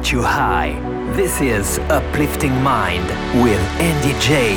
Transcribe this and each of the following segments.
Get you high. This is Uplifting Mind with Andy J.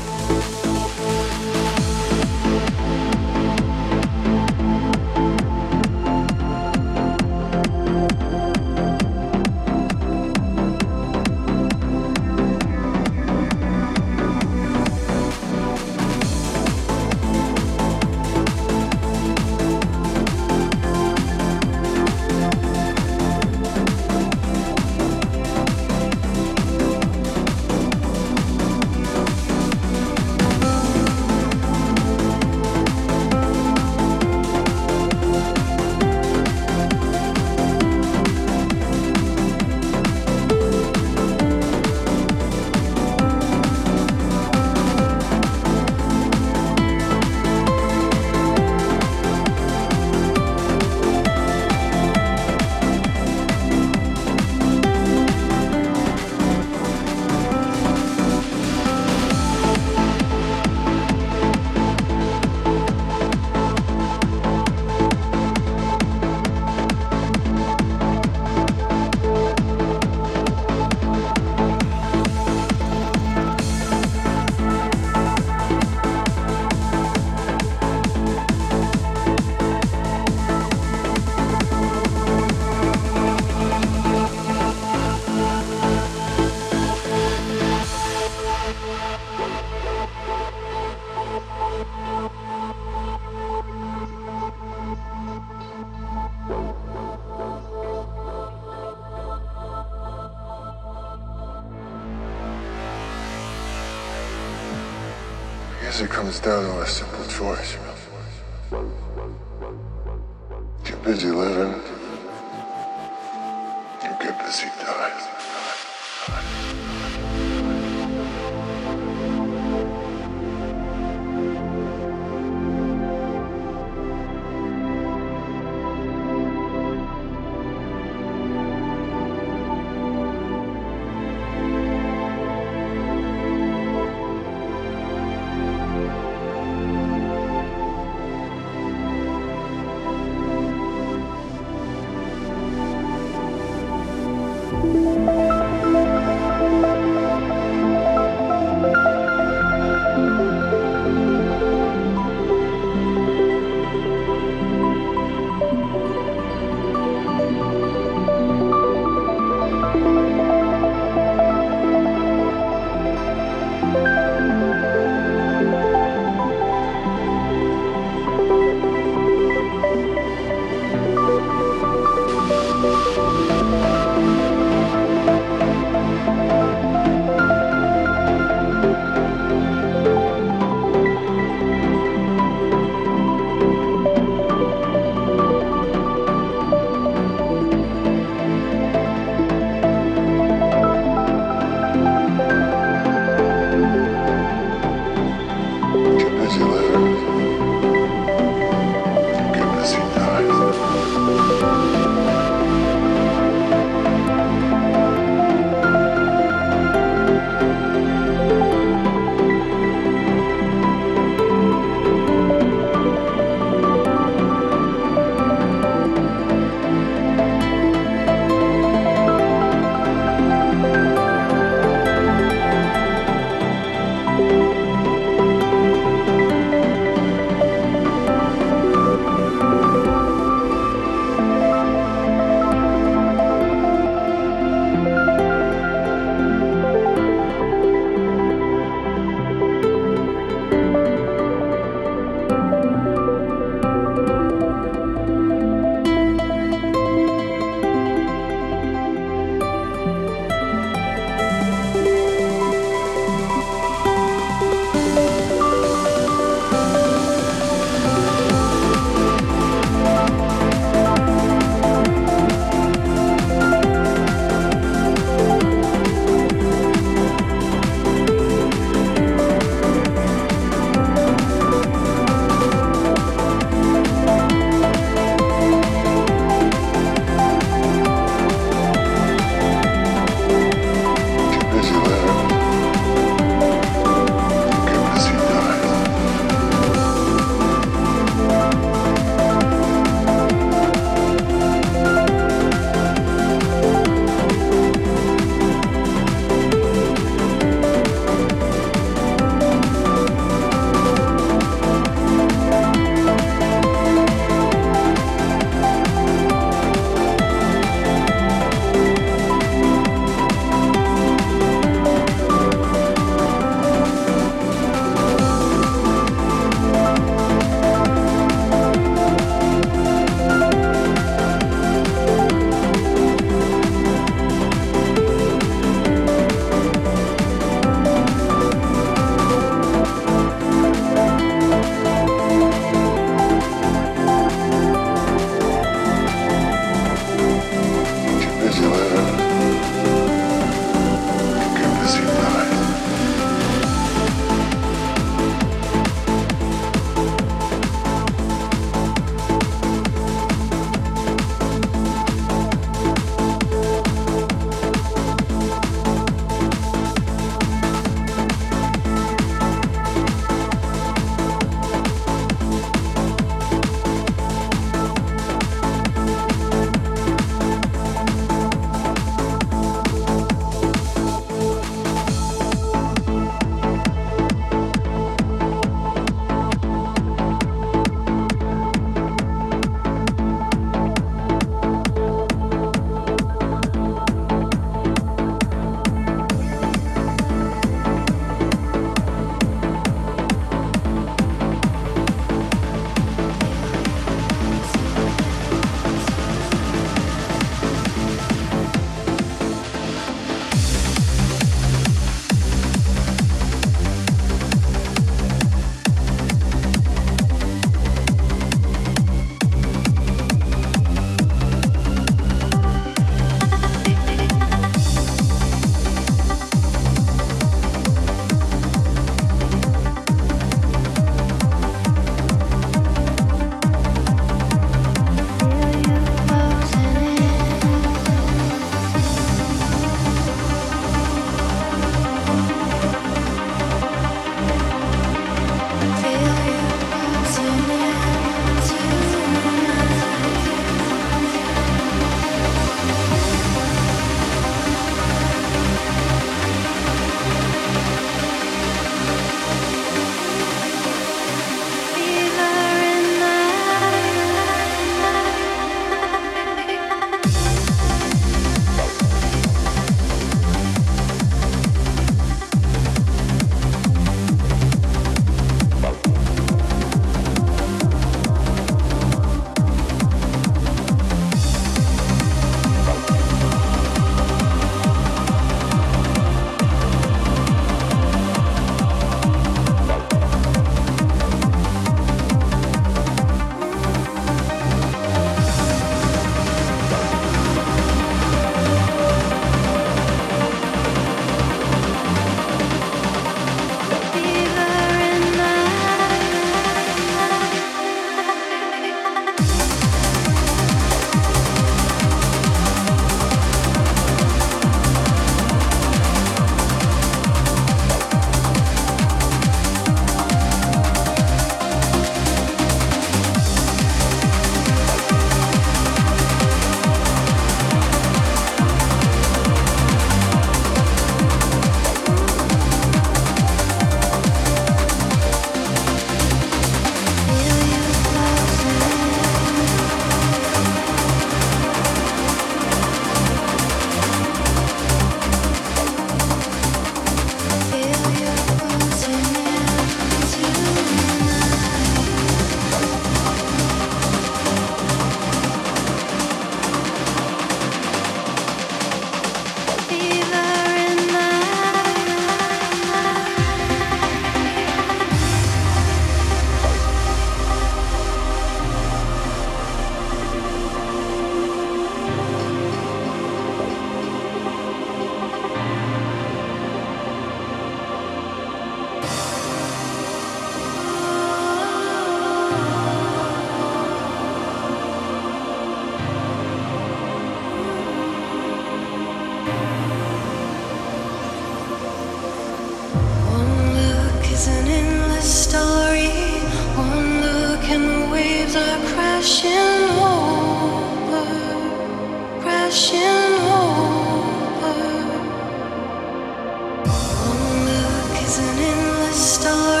One look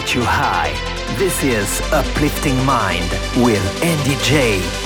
get you high. This is Uplifting Mind with Andy J.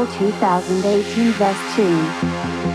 April 2018 best tune.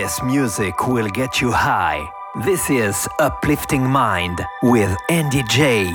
This music will get you high. This is Uplifting Mind with Andy J.